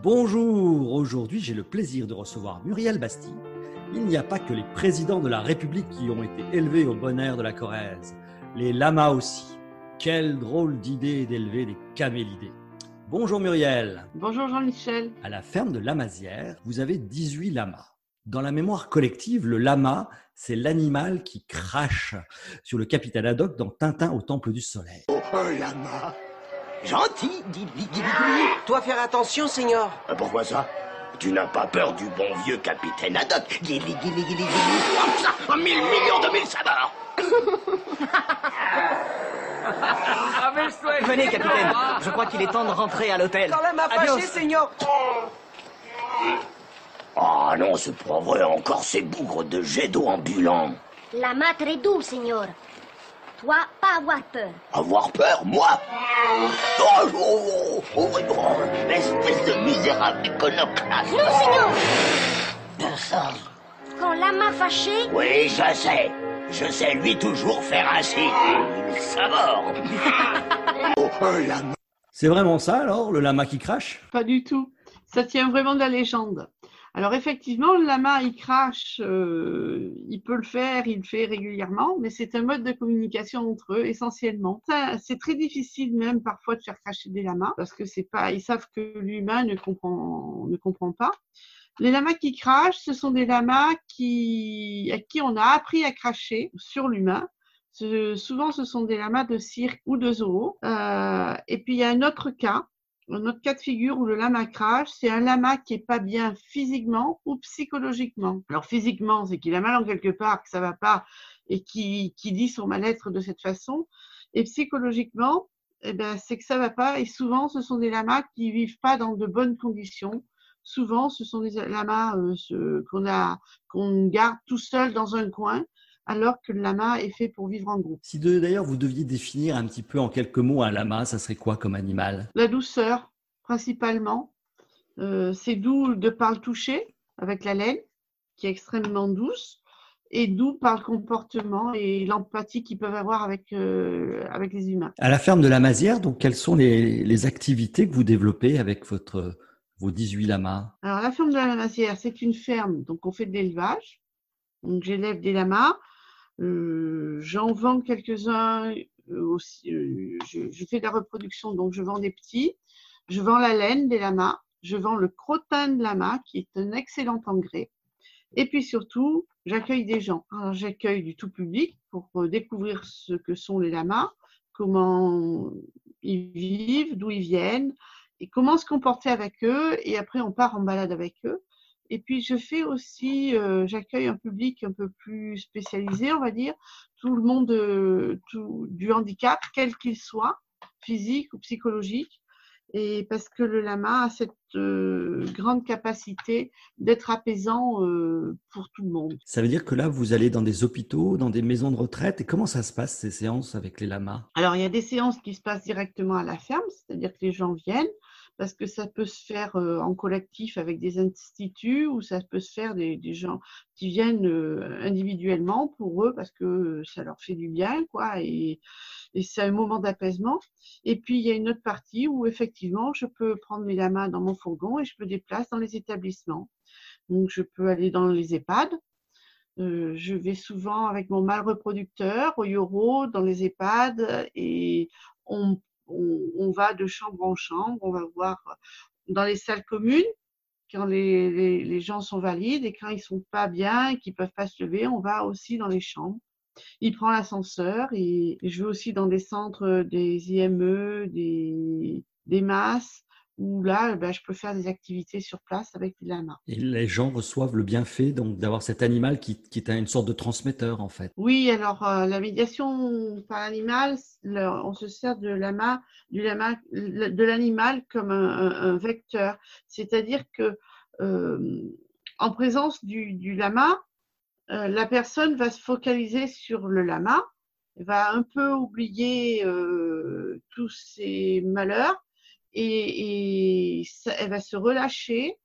Bonjour, aujourd'hui j'ai le plaisir de recevoir Muriel Bastille. Il n'y a pas que les présidents de la République qui ont été élevés au bon air de la Corrèze, les lamas aussi. Quelle drôle d'idée d'élever des camélidés. Bonjour Muriel. Bonjour Jean-Michel. À la ferme de Lamazière, vous avez 18 lamas. Dans la mémoire collective, le lama, c'est l'animal qui crache sur le capitaine Haddock dans Tintin au Temple du Soleil. Oh, un lama Gentil, dit Dois faire attention, Seigneur. Pourquoi ça Tu n'as pas peur du bon vieux capitaine Haddock guili, guili. Hop, ça, un mille millions de mille sabords Venez, capitaine. Je crois qu'il est temps de rentrer à l'hôtel. Quand fâché, Seigneur. Ah non, c'est pas vrai, encore ces bougres de jets d'eau ambulants. La main très doux, Seigneur. Toi, pas avoir peur. Avoir peur, moi Oh, oh, oh, oh, oh, oh, espèce de misérable iconoclaste Non, Seigneur Personne. Quand la main fâchée, Oui, je sais. Je sais lui toujours faire ainsi. Il sabord. oh, un lama C'est vraiment ça alors, le lama qui crache? Pas du tout. Ça tient vraiment de la légende. Alors effectivement, le lama, il crache, euh, il peut le faire, il le fait régulièrement, mais c'est un mode de communication entre eux essentiellement. C'est très difficile même parfois de faire cracher des lamas parce que c'est pas, ils savent que l'humain ne comprend, ne comprend pas. Les lamas qui crachent, ce sont des lamas qui, à qui on a appris à cracher sur l'humain. Souvent, ce sont des lamas de cirque ou de zoo. Euh, et puis, il y a un autre cas, un autre cas de figure où le lama crache, c'est un lama qui est pas bien physiquement ou psychologiquement. Alors, physiquement, c'est qu'il a mal en quelque part, que ça va pas et qui, qui dit son mal-être de cette façon. Et psychologiquement, eh ben, c'est que ça va pas. Et souvent, ce sont des lamas qui vivent pas dans de bonnes conditions. Souvent, ce sont des lamas euh, qu'on a, qu'on garde tout seul dans un coin, alors que le lama est fait pour vivre en groupe. Si d'ailleurs vous deviez définir un petit peu en quelques mots un lama, ça serait quoi comme animal? La douceur, principalement. Euh, c'est doux de par le toucher, avec la laine, qui est extrêmement douce, et doux par le comportement et l'empathie qu'ils peuvent avoir avec, euh, avec les humains. À la ferme de la Mazière, donc quelles sont les, les activités que vous développez avec votre, vos 18 lamas? Alors, la ferme de la Lamassière, c'est une ferme, donc on fait de l'élevage. Donc, j'élève des lamas. Euh, J'en vends quelques-uns euh, aussi. euh, je, fais de la reproduction, donc je vends des petits. Je vends la laine des lamas. Je vends le crottin de lama, qui est un excellent engrais. Et puis surtout, j'accueille des gens. J'accueille du tout public pour découvrir ce que sont les lamas, comment ils vivent, d'où ils viennent, et comment se comporter avec eux. Et après, on part en balade avec eux. Et puis, je fais aussi, euh, j'accueille un public un peu plus spécialisé, on va dire, tout le monde euh, tout, du handicap, quel qu'il soit, physique ou psychologique. Et parce que le lama a cette euh, grande capacité d'être apaisant pour tout le monde. Ça veut dire que là, vous allez dans des hôpitaux, dans des maisons de retraite, et comment ça se passe ces séances avec les lamas? Alors, il y a des séances qui se passent directement à la ferme, c'est-à-dire que les gens viennent, parce que ça peut se faire euh, en collectif avec des instituts, ou ça peut se faire des, des gens qui viennent euh, individuellement pour eux, parce que ça leur fait du bien, quoi, et, et c'est un moment d'apaisement. Et puis, il y a une autre partie où, effectivement, je peux prendre mes lamas dans mon fourgon et je me déplace dans les établissements. Donc, je peux aller dans les EHPAD, euh, je vais souvent avec mon mâle reproducteur au Yoro, dans les EHPAD, et on, on, va de chambre en chambre, on va voir dans les salles communes, quand les, gens sont valides et quand ils sont pas bien, qu'ils peuvent pas se lever, on va aussi dans les chambres. Il prend l'ascenseur et, et je vais aussi dans des centres des IME, des, des masses, où là, ben, je peux faire des activités sur place avec les lamas. Et les gens reçoivent le bienfait donc d'avoir cet animal qui, qui est une sorte de transmetteur en fait. Oui, alors euh, la médiation par l'animal, le- on se sert de lama, du lama, de l'animal comme un, vecteur. C'est-à-dire que euh, en présence du, du lama, euh, la personne va se focaliser sur le lama, va un peu oublier tous ses malheurs et, et elle va se relâcher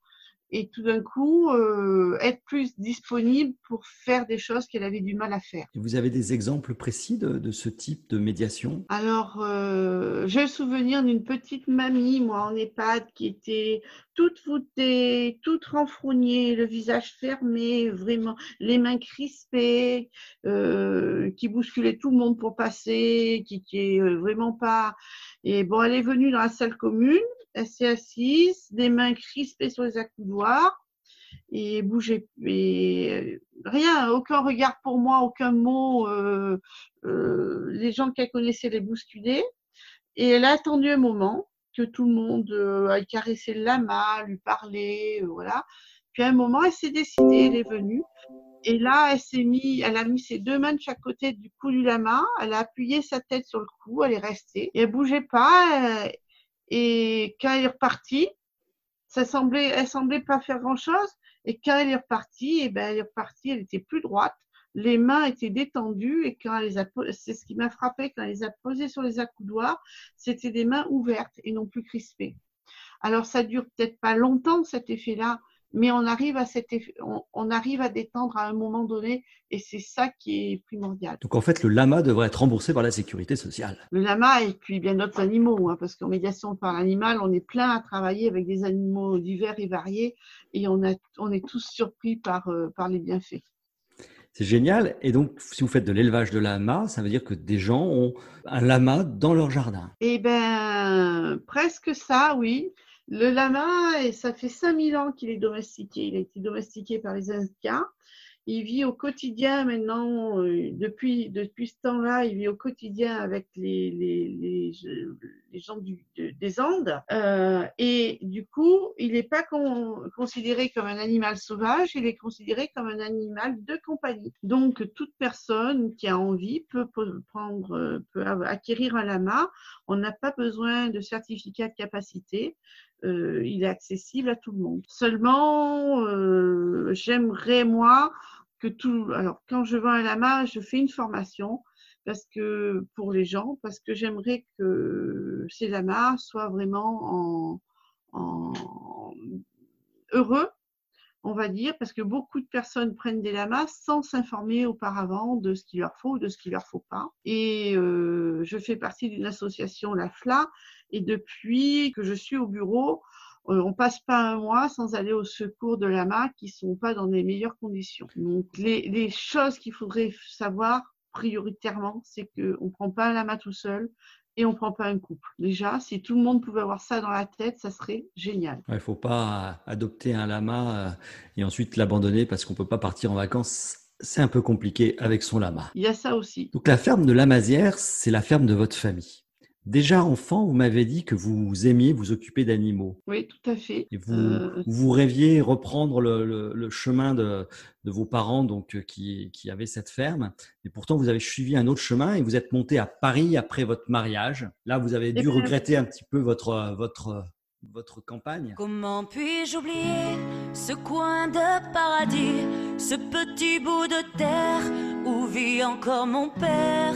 et tout d'un coup euh, être plus disponible pour faire des choses qu'elle avait du mal à faire. Et vous avez des exemples précis de, de ce type de médiation? Alors, euh, j'ai le souvenir d'une petite mamie, moi, en EHPAD, qui était toute voûtée, toute renfrognée, le visage fermé, vraiment, les mains crispées, euh, qui bousculait tout le monde pour passer, qui, qui est euh, vraiment pas. Et bon, elle est venue dans la salle commune, s'est assise, des mains crispées sur les accoudoirs et bougeait et euh, rien, aucun regard pour moi, aucun mot. euh, euh, les gens qu'elle connaissait les bousculaient. Et elle a attendu un moment que tout le monde euh, aille caresser le lama, lui parler, euh, voilà. Puis à un moment, elle s'est décidée, elle est venue. Et là, elle s'est mis, elle a mis ses deux mains de chaque côté du cou du lama. Elle a appuyé sa tête sur le cou, elle est restée. Et elle bougeait pas. euh, et quand elle est repartie, ça semblait, elle semblait pas faire grand chose. Et quand elle est repartie, et ben elle est repartie, elle était plus droite. Les mains étaient détendues et quand elle les a, c'est ce qui m'a frappé quand elle les a posées sur les accoudoirs, c'était des mains ouvertes et non plus crispées. Alors ça dure peut-être pas longtemps cet effet-là, mais on arrive à cet on, on arrive à détendre à un moment donné et c'est ça qui est primordial. Donc en fait, le lama devrait être remboursé par la sécurité sociale. Le lama et puis bien d'autres animaux, hein, parce qu'en médiation par l'animal, on est plein à travailler avec des animaux divers et variés et on, a, on est tous surpris par, euh, par les bienfaits. C'est génial. Et donc, si vous faites de l'élevage de lama, ça veut dire que des gens ont un lama dans leur jardin. Eh ben, presque ça, oui. Le lama, et ça fait 5000 ans qu'il est domestiqué. Il a été domestiqué par les Incas. Il vit au quotidien maintenant, euh, depuis, depuis ce temps-là, il vit au quotidien avec les, les, les, les gens des Andes. Euh, et du coup, il n'est pas con- considéré comme un animal sauvage, il est considéré comme un animal de compagnie. Donc, toute personne qui a envie peut prendre, euh, peut acquérir un lama. On n'a pas besoin de certificat de capacité. Euh, il est accessible à tout le monde. Seulement, euh, j'aimerais, moi, que tout. Alors, quand je vends un lama, je fais une formation parce que pour les gens, parce que j'aimerais que ces lamas soient vraiment en, en heureux, on va dire, parce que beaucoup de personnes prennent des lamas sans s'informer auparavant de ce qu'il leur faut ou de ce qu'il leur faut pas. Et euh, je fais partie d'une association, la FLA, et depuis que je suis au bureau, euh, on passe pas un mois sans aller au secours de lamas qui sont pas dans les meilleures conditions. Donc les, les choses qu'il faudrait savoir prioritairement, c'est qu'on ne prend pas un lama tout seul et on ne prend pas un couple. Déjà, si tout le monde pouvait avoir ça dans la tête, ça serait génial. Il ne faut pas adopter un lama euh, et ensuite l'abandonner parce qu'on ne peut pas partir en vacances. C'est un peu compliqué avec son lama. Il y a ça aussi. Donc la ferme de Lamazière, c'est la ferme de votre famille. Déjà enfant, vous m'avez dit que vous aimiez vous occuper d'animaux. Oui, tout à fait. Et vous, Euh, vous rêviez reprendre le, le- le chemin de, de vos parents donc, euh, qui, qui avaient cette ferme. Et pourtant, vous avez suivi un autre chemin et vous êtes monté à Paris après votre mariage. Là, vous avez dû regretter un petit peu votre, votre, votre campagne. Comment puis-je oublier ce coin de paradis, ce petit bout de terre où vit encore mon père?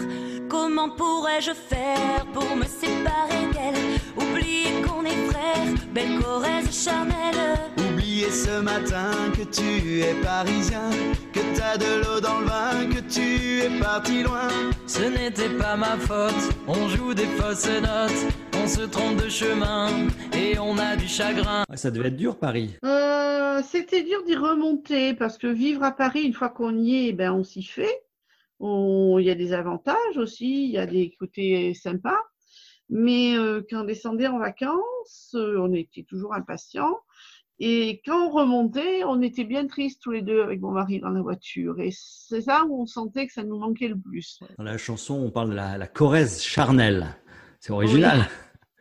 Comment pourrais-je faire pour me séparer d'elle? Oublier qu'on est frères, belle Corrèze charnelle Oublier ce matin que tu es parisien, que t'as de l'eau dans le vin, que tu es parti loin. Ce n'était pas ma faute, on joue des fausses notes, on se trompe de chemin et on a du chagrin. Ouais, Ça devait être dur, Paris. Euh, C'était dur d'y remonter parce que vivre à Paris, une fois qu'on y est, ben, on s'y fait. Il y a des avantages aussi, il y a des côtés sympas. Mais euh, quand on descendait en vacances, euh, on était toujours impatients. Et quand on remontait, on était bien tristes tous les deux avec mon mari dans la voiture. Et c'est ça où on sentait que ça nous manquait le plus. Dans la chanson, on parle de la, la Corrèze charnelle. C'est original.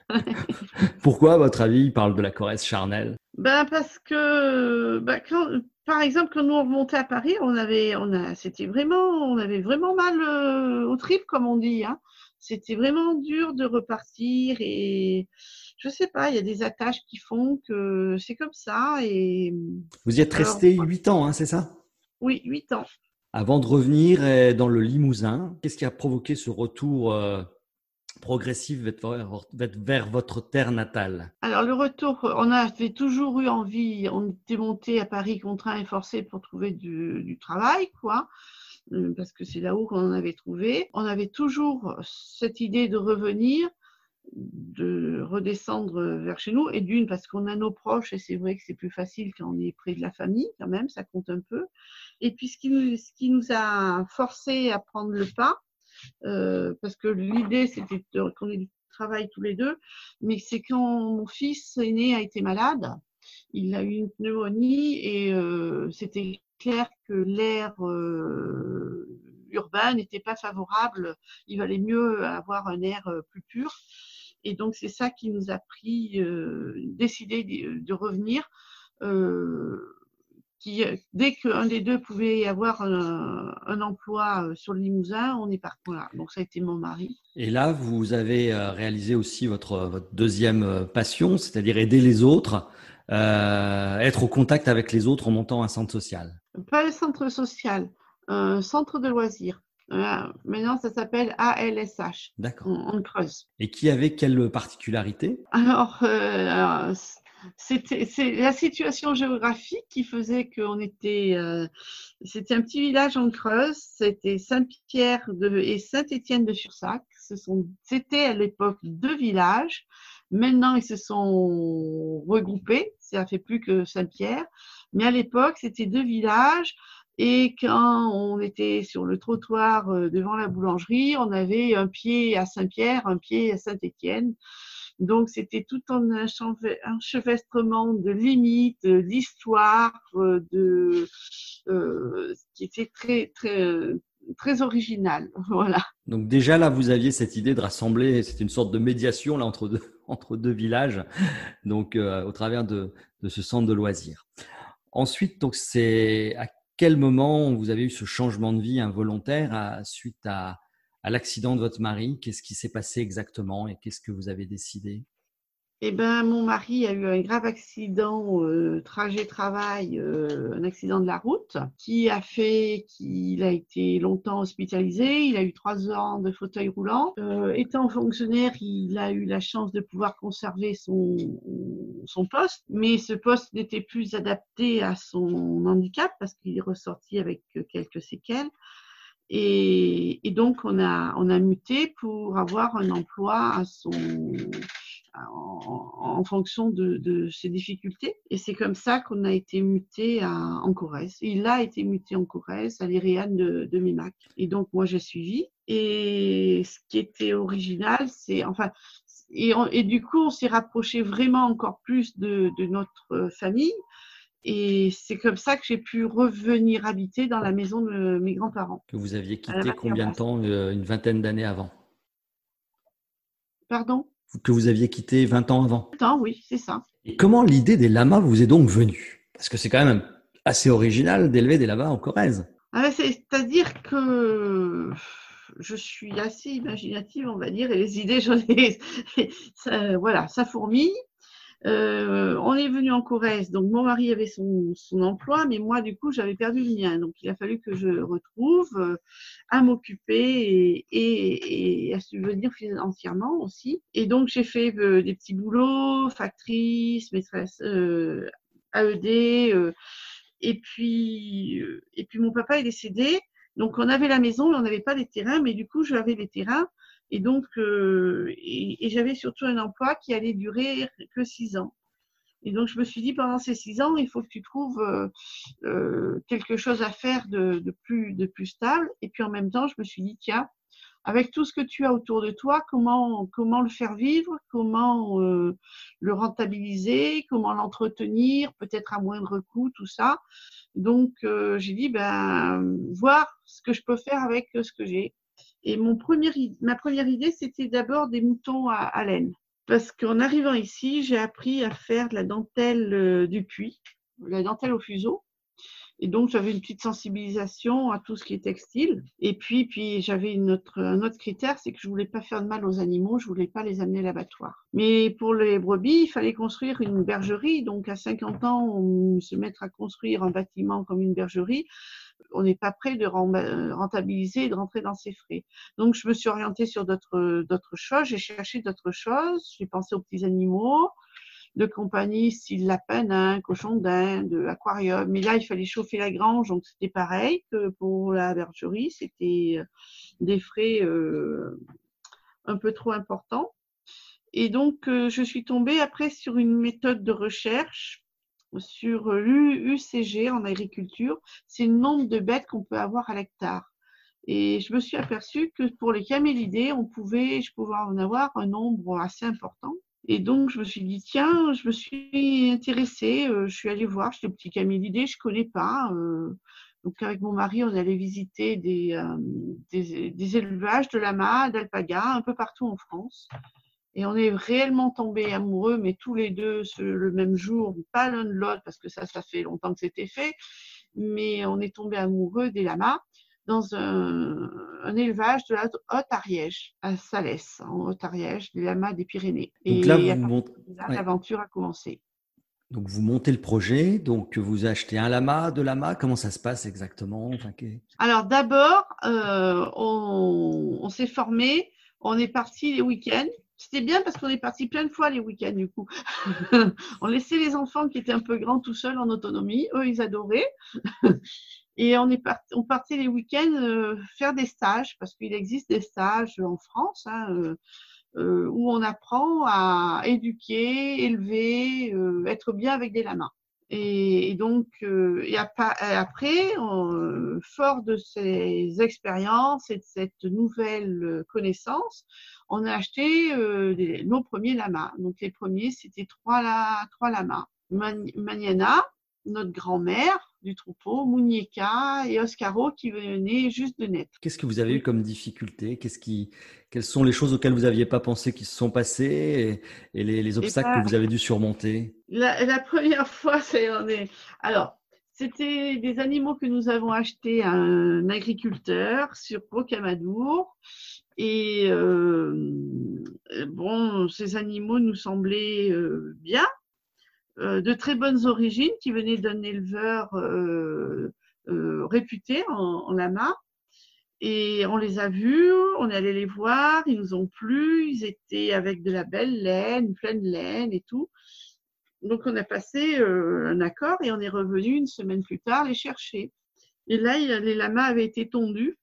Pourquoi, à votre avis, il parle de la Corrèze charnelle Ben parce que, ben quand, par exemple, quand nous on remontait à Paris, on avait, on a, c'était vraiment, on avait vraiment mal euh, au trip, comme on dit. Hein. C'était vraiment dur de repartir et je sais pas, il y a des attaches qui font que c'est comme ça. Et Vous y êtes resté huit ans, hein, c'est ça? Oui, huit ans. Avant de revenir euh, dans le Limousin, qu'est-ce qui a provoqué ce retour progressif vers, votre terre natale Alors le retour, on avait toujours eu envie, on était monté à Paris contraint et forcé pour trouver du, du travail, quoi, euh, parce que c'est là-haut qu'on en avait trouvé. On avait toujours cette idée de revenir, de redescendre vers chez nous, et d'une parce qu'on a nos proches, et c'est vrai que c'est plus facile quand on est près de la famille, quand même, ça compte un peu. Et puis ce qui nous, ce qui nous a forcé à prendre le pas, euh, parce que l'idée c'était qu'on ait du travail tous les deux, mais c'est quand mon fils aîné a été malade, il a eu une pneumonie et euh, c'était clair que l'air euh, urbain n'était pas favorable. Il valait mieux avoir un air euh, plus pur. Et donc c'est ça qui nous a pris euh, décidé de, de revenir. euh, qui, dès qu'un des deux pouvait avoir un, un emploi euh, sur le Limousin, on est parti. Voilà. Donc ça a été mon mari. Et là, vous avez euh, réalisé aussi votre, votre deuxième euh, passion, c'est-à-dire aider les autres, euh, être au contact avec les autres en montant un centre social. Pas le centre social, un centre de loisirs. Maintenant, ça s'appelle ALSH. D'accord. On, on creuse. Et qui avait quelle particularité? Alors, euh, alors, c'était c'est la situation géographique qui faisait qu'on était. euh, c'était un petit village en Creuse. C'était Saint-Pierre et Saint-Étienne de Fursac. Ce sont, c'était à l'époque deux villages. Maintenant, ils se sont regroupés. Ça fait plus que Saint-Pierre. Mais à l'époque, c'était deux villages. Et quand on était sur le trottoir euh, devant la boulangerie, on avait un pied à Saint-Pierre, un pied à Saint-Étienne. Donc, c'était tout un enchevêtrement de limites, euh, d'histoires, euh, de, euh, qui était très, très, euh, très original. Voilà. Donc déjà là, vous aviez cette idée de rassembler, c'était une sorte de médiation là entre deux, entre deux villages, donc euh, au travers de, de ce centre de loisirs. Ensuite, donc c'est à quel moment vous avez eu ce changement de vie involontaire suite à, à l'accident de votre mari Qu'est-ce qui s'est passé exactement et qu'est-ce que vous avez décidé? Eh ben, mon mari a eu un grave accident, euh, trajet-travail, euh, un accident de la route, qui a fait qu'il a été longtemps hospitalisé. Il a eu trois ans de fauteuil roulant. Euh, étant fonctionnaire, il a eu la chance de pouvoir conserver son, son poste, mais ce poste n'était plus adapté à son handicap parce qu'il est ressorti avec quelques séquelles. Et, et donc, on a, on a muté pour avoir un emploi à son, en, en fonction de, de ses difficultés. Et c'est comme ça qu'on a été muté à, en Corrèze. Il a été muté en Corrèze, à l'Iréane de, de Mimac. Et donc, moi, j'ai suivi. Et ce qui était original, c'est, enfin, et, on- et du coup, on s'est rapproché vraiment encore plus de, de notre famille. Et c'est comme ça que j'ai pu revenir habiter dans la maison de mes grands-parents. Que vous aviez quitté combien de temps Euh, Une vingtaine d'années avant? Pardon? Que vous aviez quitté 20 ans avant? Non, oui, c'est ça. Et comment l'idée des lamas vous est donc venue? Parce que c'est quand même assez original d'élever des lamas en Corrèze. Ah, C'est-à-dire que je suis assez imaginative, on va dire, et les idées, j'en ai, ça, voilà, ça fourmille. Euh, on est venu en Corrèze, donc mon mari avait son, son emploi, mais moi, du coup, j'avais perdu le mien. Donc, il a fallu que je retrouve euh, à m'occuper et, et, et à subvenir financièrement aussi. Et donc, j'ai fait euh, des petits boulots, factrice, maîtresse euh, AED, euh, et puis, euh, et puis mon papa est décédé. Donc on avait la maison, mais on n'avait pas les terrains, mais du coup j'avais les terrains. Et donc, euh, et, et j'avais surtout un emploi qui allait durer que six ans. Et donc je me suis dit pendant ces six ans, il faut que tu trouves euh, euh, quelque chose à faire de, de plus de plus stable. Et puis en même temps, je me suis dit tiens, avec tout ce que tu as autour de toi, comment, comment le faire vivre, comment euh, le rentabiliser, comment l'entretenir, peut-être à moindre coût, tout ça. Donc, euh, j'ai dit, ben, voir ce que je peux faire avec ce que j'ai. Et mon ma première idée, c'était d'abord des moutons à, laine. Parce qu'en arrivant ici, j'ai appris à faire de la dentelle euh, du puits, la dentelle au fuseau. Et donc, j'avais une petite sensibilisation à tout ce qui est textile. Et puis, puis j'avais un autre critère, c'est que je voulais pas faire de mal aux animaux, je voulais pas les amener à l'abattoir. Mais pour les brebis, il fallait construire une bergerie. Donc, à 50 ans, on se mettre à construire un bâtiment comme une bergerie. On n'est pas prêt de rentabiliser et de rentrer dans ses frais. Donc, je me suis orientée sur d'autres, d'autres choses. J'ai cherché d'autres choses. J'ai pensé aux petits animaux de compagnie, style lapin nain, cochon d'Inde, aquarium. Mais là, il fallait chauffer la grange, donc c'était pareil que pour la bergerie. C'était euh, des frais euh, un peu trop importants. Et donc, euh, je suis tombée après sur une méthode de recherche sur l'UCG en agriculture. C'est le nombre de bêtes qu'on peut avoir à l'hectare. Et je me suis aperçue que pour les camélidés, on pouvait, je pouvais en avoir un nombre assez important. Et donc, je me suis dit, tiens, je me suis intéressée, euh, je suis allée voir, j'étais petit camélidé, je connais pas. Euh, donc, avec mon mari, on allait visiter des, euh, des, élevages de lamas, d'alpagas, un peu partout en France. Et on est réellement tombés amoureux, mais tous les deux le même jour, pas l'un de l'autre, parce que ça, ça fait longtemps que c'était fait, mais on est tombés amoureux des lamas dans un, un, élevage de la Haute-Ariège, à Salès, en Haute-Ariège, des lamas des Pyrénées. Donc là, vous montez... l'aventure a commencé. Donc vous montez le projet, donc vous achetez un lama, deux lamas, comment ça se passe exactement? Enfin, Alors d'abord, euh, on, on s'est formé, on est parti les week-ends. C'était bien parce qu'on est parti plein de fois les week-ends du coup. on laissait les enfants qui étaient un peu grands tout seuls en autonomie, eux ils adoraient. Et on, est parti, on partait les week-ends euh, faire des stages, parce qu'il existe des stages en France hein, euh, euh, où on apprend à éduquer, élever, euh, être bien avec des lamas. Et, donc, euh, et après, on, fort de ces expériences et de cette nouvelle connaissance, on a acheté des, nos premiers lamas. Donc, les premiers, c'était trois lamas. Maniana, notre grand-mère du troupeau, Mounieka et Oscaro qui venaient juste de naître. Qu'est-ce que vous avez eu comme difficulté? Qu'est-ce qui, Quelles sont les choses auxquelles vous n'aviez pas pensé qui se sont passées et, et les, les, obstacles ben, que vous avez dû surmonter? la, la, première fois, c'est on est. Alors, c'était des animaux que nous avons achetés à un agriculteur sur Rocamadour. Et euh, bon, ces animaux nous semblaient euh, bien, de très bonnes origines qui venaient d'un éleveur euh, euh, réputé en, en, lama. Et on les a vus, on est allé les voir, ils nous ont plu, ils étaient avec de la belle laine, pleine laine et tout. Donc on a passé un accord et on est revenu une semaine plus tard les chercher. Et là, les lamas avaient été tondus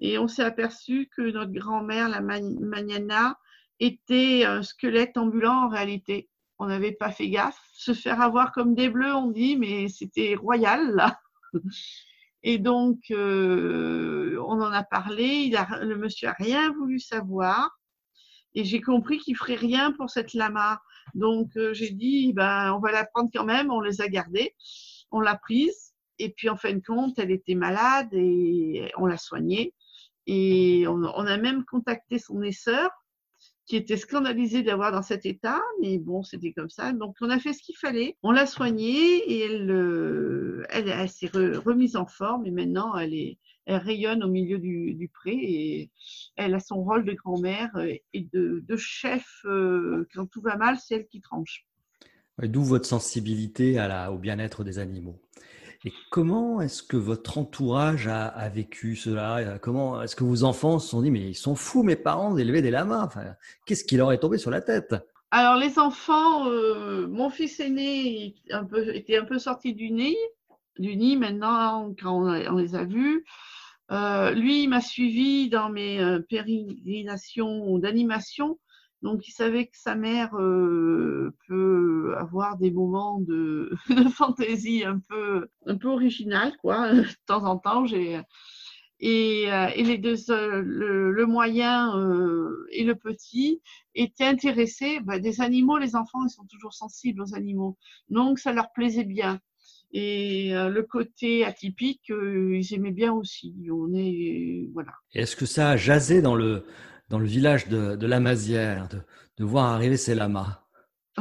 et on s'est aperçu que notre grand-mère, la Magnana, était un squelette ambulant en réalité on n'avait pas fait gaffe. Se faire avoir comme des bleus, on dit, mais c'était royal là. Et donc, euh, on en a parlé. Il a, le monsieur a rien voulu savoir. Et j'ai compris qu'il ferait rien pour cette lama. Donc, euh, j'ai dit, ben, on va la prendre quand même. On les a gardées. On l'a prise. Et puis, en fin de compte, elle était malade et on l'a soignée. Et on, on, a même contacté son esseur qui était scandalisée d'avoir dans cet état, mais bon, c'était comme ça. Donc, on a fait ce qu'il fallait. On l'a soignée et elle, euh, elle, elle s'est re, remise en forme et maintenant, elle, est, elle rayonne au milieu du, pré et elle a son rôle de grand-mère et de, de chef. Euh, quand tout va mal, c'est elle qui tranche. D'où votre sensibilité au bien-être des animaux. Et comment est-ce que votre entourage a, vécu cela? Comment est-ce que vos enfants se sont dit mais ils sont fous mes parents d'élever des lamas? Qu'est-ce qui leur est tombé sur la tête? Alors les enfants, euh, mon fils aîné un peu, était un peu sorti du nid, du nid maintenant quand on, les a vus. Euh, lui, il m'a suivi dans mes euh, d'animation donc, il savait que sa mère euh, peut avoir des moments de, fantaisie un peu, un quoi. De temps en temps, et, euh, et les deux, le, moyen euh, et le petit étaient intéressés. Ben, des animaux, les enfants, ils sont toujours sensibles aux animaux, donc ça leur plaisait bien. Et le côté atypique, ils aimaient bien aussi. On est voilà. Est-ce que ça a jasé dans le dans le village de, de la de, voir arriver ces lamas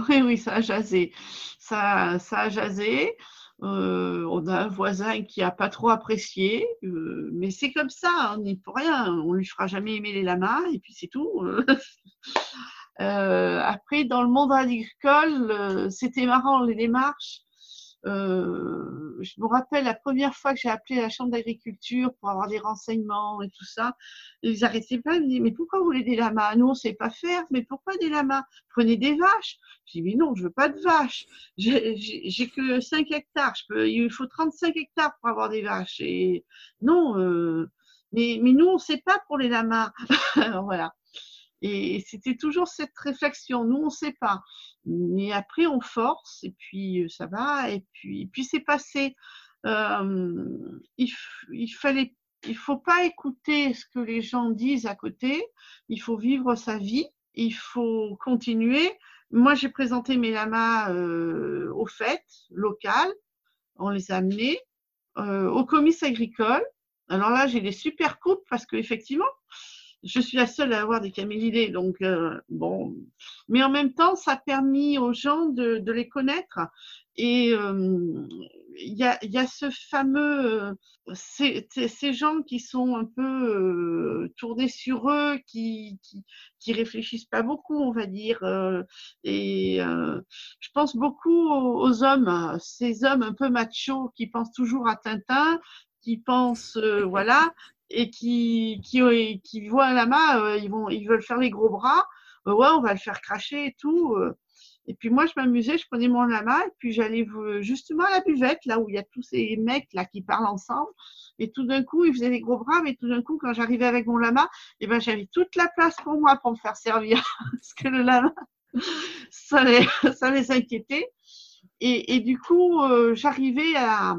Oui, oui, ça a jasé. Ça, ça a jasé. Euh, on a un voisin qui a pas trop apprécié, euh, mais c'est comme ça, on n'y peut rien. On lui fera jamais aimer les lamas et puis c'est tout. euh, après, dans le monde agricole, c'était marrant les démarches. Euh, je me rappelle la première fois que j'ai appelé la chambre d'agriculture pour avoir des renseignements et tout ça. Ils arrêtaient pas, ils me disaient, mais pourquoi vous voulez des lamas? Nous, on sait pas faire, mais pourquoi des lamas? Prenez des vaches. Je dis, mais non, je veux pas de vaches. J'ai que 5 hectares. Je peux, il faut 35 hectares pour avoir des vaches. Et non, euh, mais, mais nous, on sait pas pour les lamas. voilà. Et c'était toujours cette réflexion. Nous, on ne sait pas. Mais après, on force et puis euh, ça va. Et puis, puis c'est passé. Euh, il, il fallait, il faut pas écouter ce que les gens disent à côté. Il faut vivre sa vie. Il faut continuer. Moi, j'ai présenté mes lamas euh, aux fêtes locales. On les a amenés euh, au comice agricole. Alors là, j'ai des super coupes parce que effectivement, je suis la seule à avoir des camélidés, donc euh, bon. Mais en même temps, ça a permis aux gens de, de les connaître. Et euh, il y, a, y, a, ce fameux, euh, ces, ces, gens qui sont un peu euh, tournés sur eux, qui, qui, qui, réfléchissent pas beaucoup, on va dire. Euh, et je pense beaucoup aux, aux, hommes, ces hommes un peu machos qui pensent toujours à Tintin, qui pensent, voilà, et qui, qui, qui voient un lama, ils, vont, ils veulent faire les gros bras. ouais, on va le faire cracher et tout. Et puis moi, je m'amusais, je prenais mon lama et puis j'allais justement à la buvette, là où il y a tous ces mecs là qui parlent ensemble. Et tout d'un coup, ils faisaient des gros bras, mais tout d'un coup, quand j'arrivais avec mon lama, eh ben, j'avais toute la place pour moi pour me faire servir. Parce que le lama, ça les, ça les inquiétait. Et, et du coup, euh, j'arrivais à,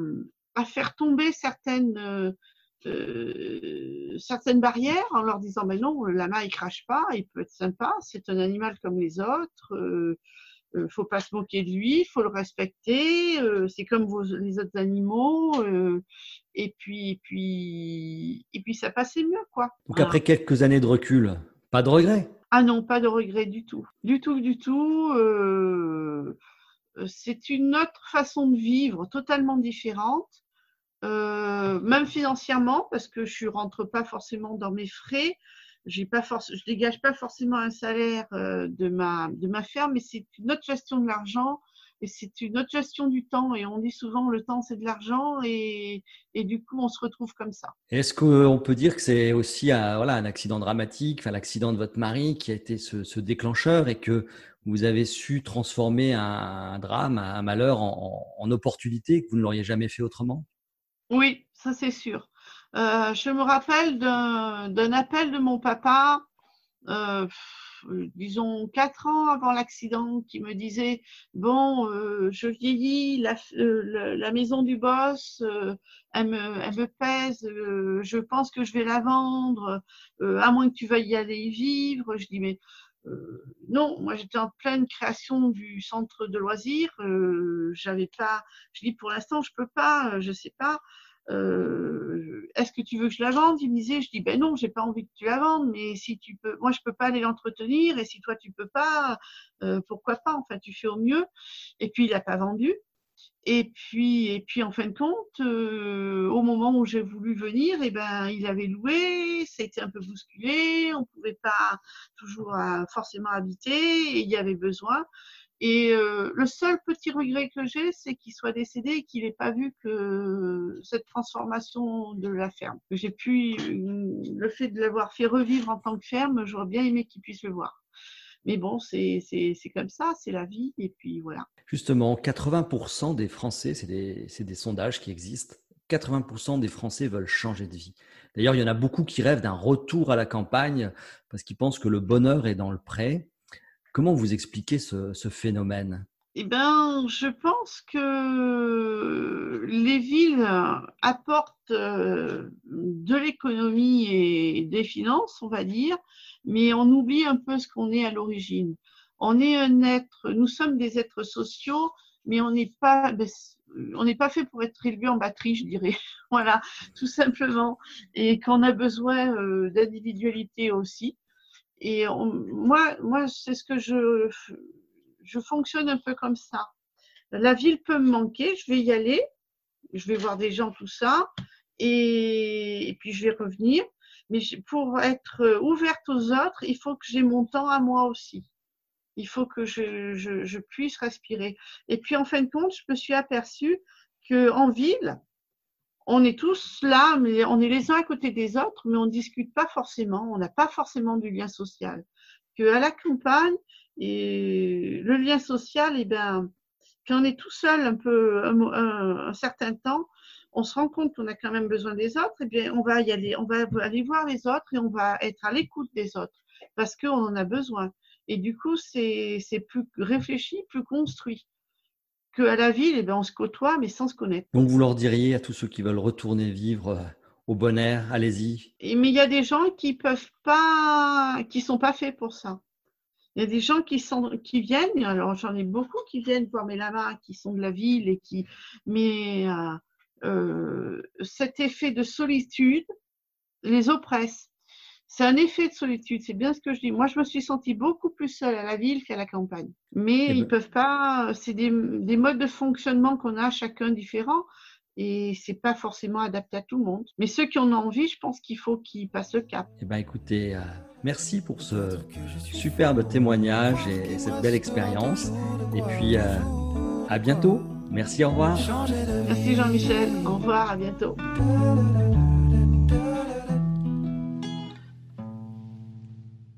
à, faire tomber certaines, euh, certaines barrières en leur disant, mais non, le lama, il crache pas, il peut être sympa, c'est un animal comme les autres. Euh, euh, faut pas se moquer de lui, faut le respecter. Euh, c'est comme vos, les autres animaux. Et puis, et puis, et puis, ça passait mieux, quoi. Donc après quelques années de recul, pas de regret. Ah non, pas de regret du tout, du tout, du tout. C'est une autre façon de vivre, totalement différente. Même financièrement, parce que je rentre pas forcément dans mes frais j'ai pas je dégage pas forcément un salaire euh, de ma ferme, mais c'est une autre gestion de l'argent et c'est une autre gestion du temps. Et on dit souvent le temps c'est de l'argent et, du coup on se retrouve comme ça. Est-ce qu'on peut dire que c'est aussi un, accident dramatique, l'accident de votre mari qui a été ce, déclencheur et que vous avez su transformer un, un drame, un malheur en, en, en opportunité que vous ne l'auriez jamais fait autrement? Oui, ça c'est sûr. Euh, je me rappelle d'un appel de mon papa, euh, disons quatre ans avant l'accident, qui me disait bon, euh, je vieillis, la, maison du boss, elle me, elle me pèse, je pense que je vais la vendre, à moins que tu veuilles y aller y vivre. Je dis mais non, moi j'étais en pleine création du centre de loisirs, j'avais pas, je dis pour l'instant je peux pas, je sais pas. Euh, est-ce que tu veux que je la vende? Il me disait, je dis, ben non, j'ai pas envie que tu la vendes, mais si tu peux, moi je peux pas aller l'entretenir, et si toi tu peux pas, euh, pourquoi pas? Enfin, tu fais au mieux. Et puis il a pas vendu. Et puis, et puis en fin de compte, euh, au moment où j'ai voulu venir, eh ben il avait loué, c'était un peu bousculé, on pouvait pas toujours euh, forcément habiter, et il y avait besoin. Et euh, le seul petit regret que j'ai, c'est qu'il soit décédé et qu'il n'ait pas vu que cette transformation de la ferme. J'ai pu, le fait de l'avoir fait revivre en tant que ferme, j'aurais bien aimé qu'il puisse le voir. Mais bon, c'est comme ça, c'est la vie, et puis voilà. Justement, 80% des Français, c'est des, sondages qui existent, 80% des Français veulent changer de vie. D'ailleurs, il y en a beaucoup qui rêvent d'un retour à la campagne parce qu'ils pensent que le bonheur est dans le pré. Comment vous expliquez ce phénomène? Eh bien, je pense que les villes apportent euh, de l'économie et des finances, on va dire, mais on oublie un peu ce qu'on est à l'origine. On est un être, nous sommes des êtres sociaux, mais on n'est pas, ben, on n'est pas fait pour être élevé en batterie, je dirais. voilà, tout simplement. Et qu'on a besoin euh, d'individualité aussi. Et moi, moi c'est ce que je, je fonctionne un peu comme ça. La ville peut me manquer, je vais y aller, je vais voir des gens, tout ça, et, puis je vais revenir. Mais pour être ouverte aux autres, il faut que j'ai mon temps à moi aussi. Il faut que je, puisse respirer. Et puis en fin de compte, je me suis aperçue qu'en ville, on est tous là, mais on est les uns à côté des autres, mais on ne discute pas forcément, on n'a pas forcément du lien social. Que à la campagne, et le lien social, eh ben, quand on est tout seul un peu un, certain temps, on se rend compte qu'on a quand même besoin des autres, et eh bien on va y aller, on va aller voir les autres et on va être à l'écoute des autres parce qu'on en a besoin. Et du coup, c'est plus réfléchi, plus construit. Qu'à la ville, eh ben, on se côtoie, mais sans se connaître. Donc, vous leur diriez à tous ceux qui veulent retourner vivre euh, au bon air, allez-y. Mais il y a des gens qui peuvent pas, qui sont pas faits pour ça. Il y a des gens qui, sont, qui viennent, alors j'en ai beaucoup qui viennent voir mes lamas, qui sont de la ville et qui. Mais euh, euh, cet effet de solitude les oppresse. C'est un effet de solitude, c'est bien ce que je dis. Moi, je me suis sentie beaucoup plus seule à la ville qu'à la campagne. Mais eh ils ne ben peuvent pas. C'est des, des modes de fonctionnement qu'on a chacun différents et c'est pas forcément adapté à tout le monde. Mais ceux qui en ont envie, je pense qu'il faut qu'ils passent le cap. Eh ben, écoutez, euh, merci pour ce superbe témoignage et, cette belle expérience. Et puis, euh, à bientôt. Merci, au revoir. Merci Jean-Michel. Au revoir, à bientôt.